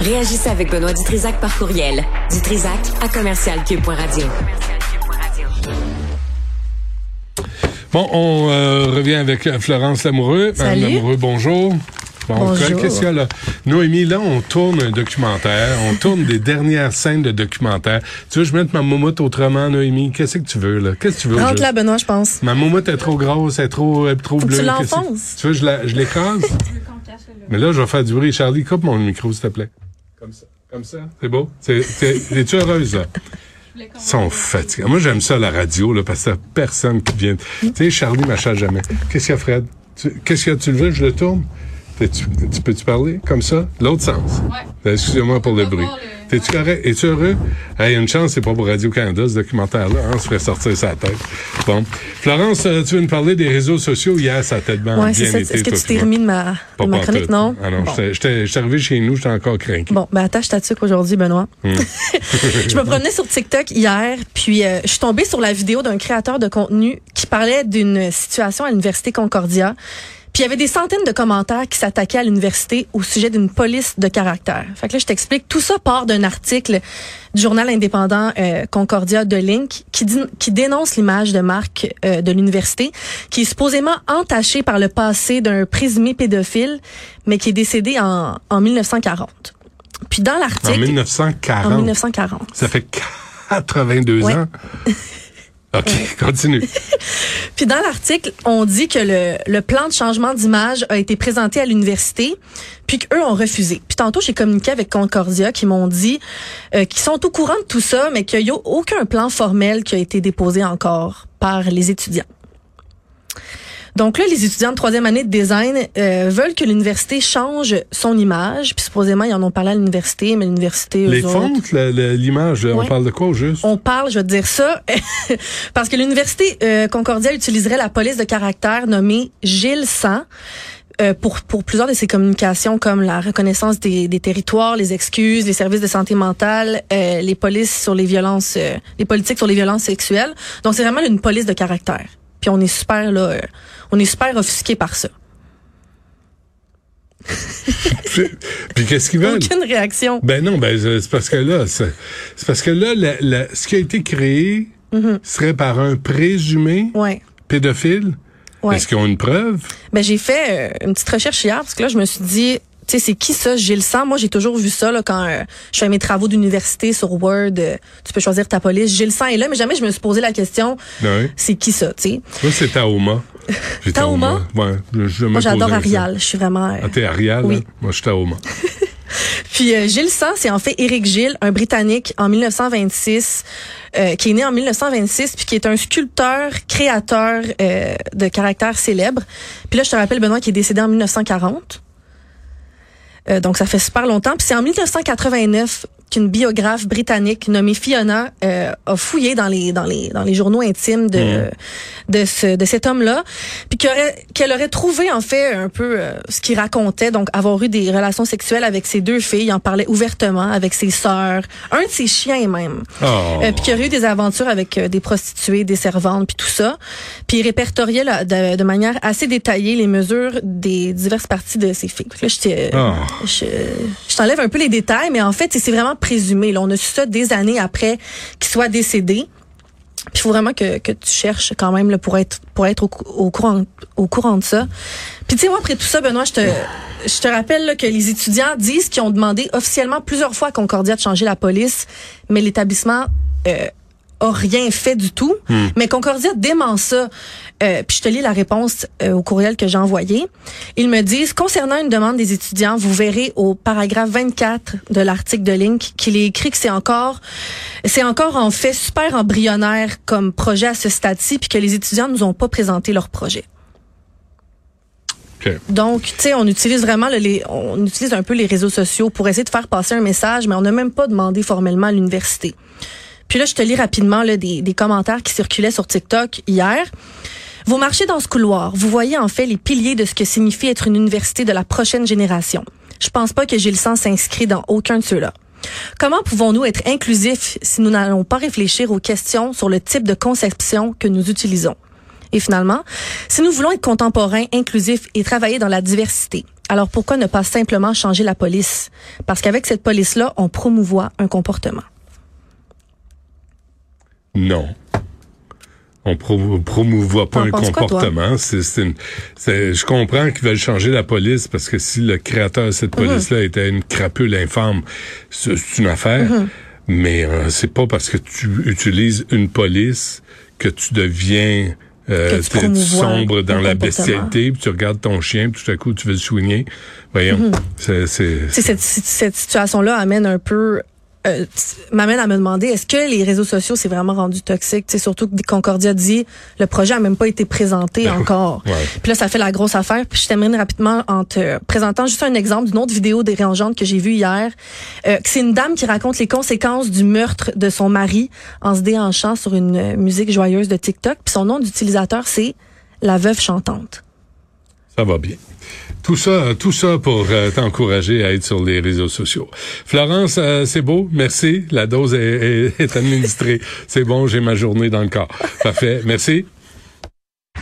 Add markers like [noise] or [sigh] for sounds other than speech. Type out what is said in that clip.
Réagissez avec Benoît Dutrisac par courriel. Dutrisac à commercialcube.radio. Bon, on euh, revient avec euh, Florence Lamoureux. Madame Salut. Lamoureux, bonjour. Bon, Bonjour. Qu'est-ce qu'il y a là? Noémie, là, on tourne un documentaire. On tourne des dernières scènes de documentaire. Tu veux que je mette ma moumoute autrement, Noémie? Qu'est-ce que tu veux, là? Qu'est-ce que tu veux? Rentre là, Benoît, je pense. Ma moumoute est trop grosse, elle est trop, elle est trop Faut que bleue. tu l'enfonces. Tu veux, que je l'écrase? Mais là, je vais faire du bruit. Charlie, coupe mon micro, s'il te plaît. Comme ça. Comme ça? C'est beau? Es-tu heureuse, là? Ils sont fatigués. Moi, j'aime ça, la radio, là, parce que personne qui vient. Tu sais, Charlie m'achète jamais. Qu'est-ce qu'il y a, Fred? Tu- Qu'est-ce qu'il y a? Tu le veux? Je le tourne? Tu peux-tu parler? Comme ça? L'autre sens. Ouais. Excusez-moi pour le bruit. T'es-tu correct? Es-tu heureux? Hey, une chance, c'est pas pour Radio-Canada, ce documentaire-là. Hein? On se ferait sortir sa tête. Bon. Florence, euh, tu veux nous parler des réseaux sociaux? Hier, ça a tellement Ouais, bien c'est ça. été. Est-ce que tu t'es remis de ma, Pas de ma chronique? Non? Ah non, Bon. j'étais j'étais arrivé chez nous, j'étais encore craqué. Bon, ben attache ta tuque aujourd'hui, Benoît. Hmm. [laughs] je me promenais sur TikTok hier, puis euh, je suis tombée sur la vidéo d'un créateur de contenu qui parlait d'une situation à l'université Concordia. Puis il y avait des centaines de commentaires qui s'attaquaient à l'université au sujet d'une police de caractère. Fait que là, je t'explique. Tout ça part d'un article du journal indépendant euh, Concordia de Link qui, dit- qui dénonce l'image de marque euh, de l'université, qui est supposément entachée par le passé d'un présumé pédophile, mais qui est décédé en, en 1940. Puis dans En l'article, 1940. en 1940. Ça fait 82 Ouais. ans. [laughs] OK, [laughs] continue. Puis dans l'article, on dit que le, le plan de changement d'image a été présenté à l'université, puis qu'eux ont refusé. Puis tantôt, j'ai communiqué avec Concordia qui m'ont dit euh, qu'ils sont au courant de tout ça, mais qu'il n'y a aucun plan formel qui a été déposé encore par les étudiants. Donc là, les étudiants de troisième année de design euh, veulent que l'université change son image. Puis supposément, ils en ont parlé à l'université, mais l'université, Les fontes, l'image, on parle de quoi au juste? on parle, je vais te dire ça, [laughs] parce que l'université euh, Concordia utiliserait la police de caractère nommée Gilles 100 euh, pour, pour plusieurs de ses communications comme la reconnaissance des, des territoires, les excuses, les services de santé mentale, euh, les polices sur les violences, euh, les politiques sur les violences sexuelles. Donc c'est vraiment une police de caractère. Puis on est super là, euh, on est super offusqué par ça. Puis, qu'est-ce qu'ils veulent? Aucune réaction. Ben non, ben c'est c'est parce que là, c'est parce que là, la- la- ce qui a été créé serait par un présumé Ouais. pédophile. Ouais. Est-ce qu'ils ont une preuve? Ben j'ai fait euh, une petite recherche hier parce que là je me suis dit sais c'est qui ça Gilles Sang Moi j'ai toujours vu ça là quand euh, je fais mes travaux d'université sur Word, euh, tu peux choisir ta police. Gilles Sang est là mais jamais je me suis posé la question Ben oui. c'est qui ça, tu sais? Moi, c'est Taoma. [laughs] Taoma? Ouais. Moi j'adore. Arial, je suis vraiment euh, Ah, t'es Arial? Oui. hein? Moi, je suis Taoma. [laughs] Puis euh, Gilles Sang, c'est en fait Éric Gilles, un Britannique en 1926, euh, qui est né en 1926, puis qui est un sculpteur, créateur euh, de caractère célèbre. Puis là, je te rappelle, Benoît, qui est décédé en 1940. Euh, donc, ça fait super longtemps. Puis c'est en 1989 qu'une biographe britannique nommée Fiona euh, a fouillé dans les dans les dans les journaux intimes de de ce de cet homme-là, puis qu'elle aurait, qu'elle aurait trouvé en fait un peu euh, ce qu'il racontait, donc avoir eu des relations sexuelles avec ses deux filles, il en parlait ouvertement avec ses sœurs, un de ses chiens même. Oh. Euh, puis qu'il aurait eu des aventures avec euh, des prostituées, des servantes, puis tout ça. Puis il répertoriait là, de, de manière assez détaillée les mesures des diverses parties de ses filles. Là, je, Oh. je, je t'enlève un peu les détails, mais en fait, c'est vraiment présumé. Là. On a su ça des années après qu'il soit décédé. Il faut vraiment que, que tu cherches quand même là, pour être pour être au courant au courant de ça. Puis tu sais moi après tout ça Benoît, je te je te rappelle là, que les étudiants disent qu'ils ont demandé officiellement plusieurs fois à Concordia de changer la police, mais l'établissement euh, a rien fait du tout. Mais Concordia dément ça. Euh, puis je te lis la réponse euh, au courriel que j'ai envoyé. Ils me disent, concernant une demande des étudiants, vous verrez au paragraphe 24 de l'article de Link qu'il est écrit que c'est encore, c'est encore en fait super embryonnaire comme projet à ce stade-ci, puis que les étudiants nous ont pas présenté leur projet. OK. Donc, tu sais, on utilise vraiment le- les, on utilise un peu les réseaux sociaux pour essayer de faire passer un message, mais on n'a même pas demandé formellement à l'université. Puis là, je te lis rapidement là, des, commentaires qui circulaient sur TikTok hier. Vous marchez dans ce couloir, vous voyez en fait les piliers de ce que signifie être une université de la prochaine génération. Je pense pas que Gilles Sens s'inscrit dans aucun de ceux-là. Comment pouvons-nous être inclusifs si nous n'allons pas réfléchir aux questions sur le type de conception que nous utilisons? Et finalement, si nous voulons être contemporains, inclusifs et travailler dans la diversité, alors pourquoi ne pas simplement changer la police? Parce qu'avec cette police-là, on promouvoit un comportement. Non. On promouvoit pas un comportement. C'est, je comprends qu'ils veulent changer la police parce que si le créateur de cette mhm. police-là était une crapule infâme, c'est, une affaire. Mhm. Mais euh, c'est pas parce que tu utilises une police que tu deviens euh, sombre dans la bestialité, puis tu regardes ton chien, puis tout à coup tu veux le soigner. Voyons, mhm. c'est, cette, cette situation-là amène un peu euh, m'amène à me demander est-ce que les réseaux sociaux c'est vraiment rendu toxique? C'est surtout que Concordia dit le projet a même pas été présenté ben encore. Puis là ça fait la grosse affaire. Puis je termine rapidement en te présentant juste un exemple d'une autre vidéo dérangeante que j'ai vue hier euh, c'est une dame qui raconte les conséquences du meurtre de son mari en se déhanchant sur une musique joyeuse de TikTok. Puis son nom d'utilisateur c'est la veuve chantante. Ça va bien tout ça, tout ça pour euh, t'encourager à être sur les réseaux sociaux. Florence, euh, c'est beau, merci. La dose est, est administrée. c'est bon, j'ai ma journée dans le corps. Parfait, merci.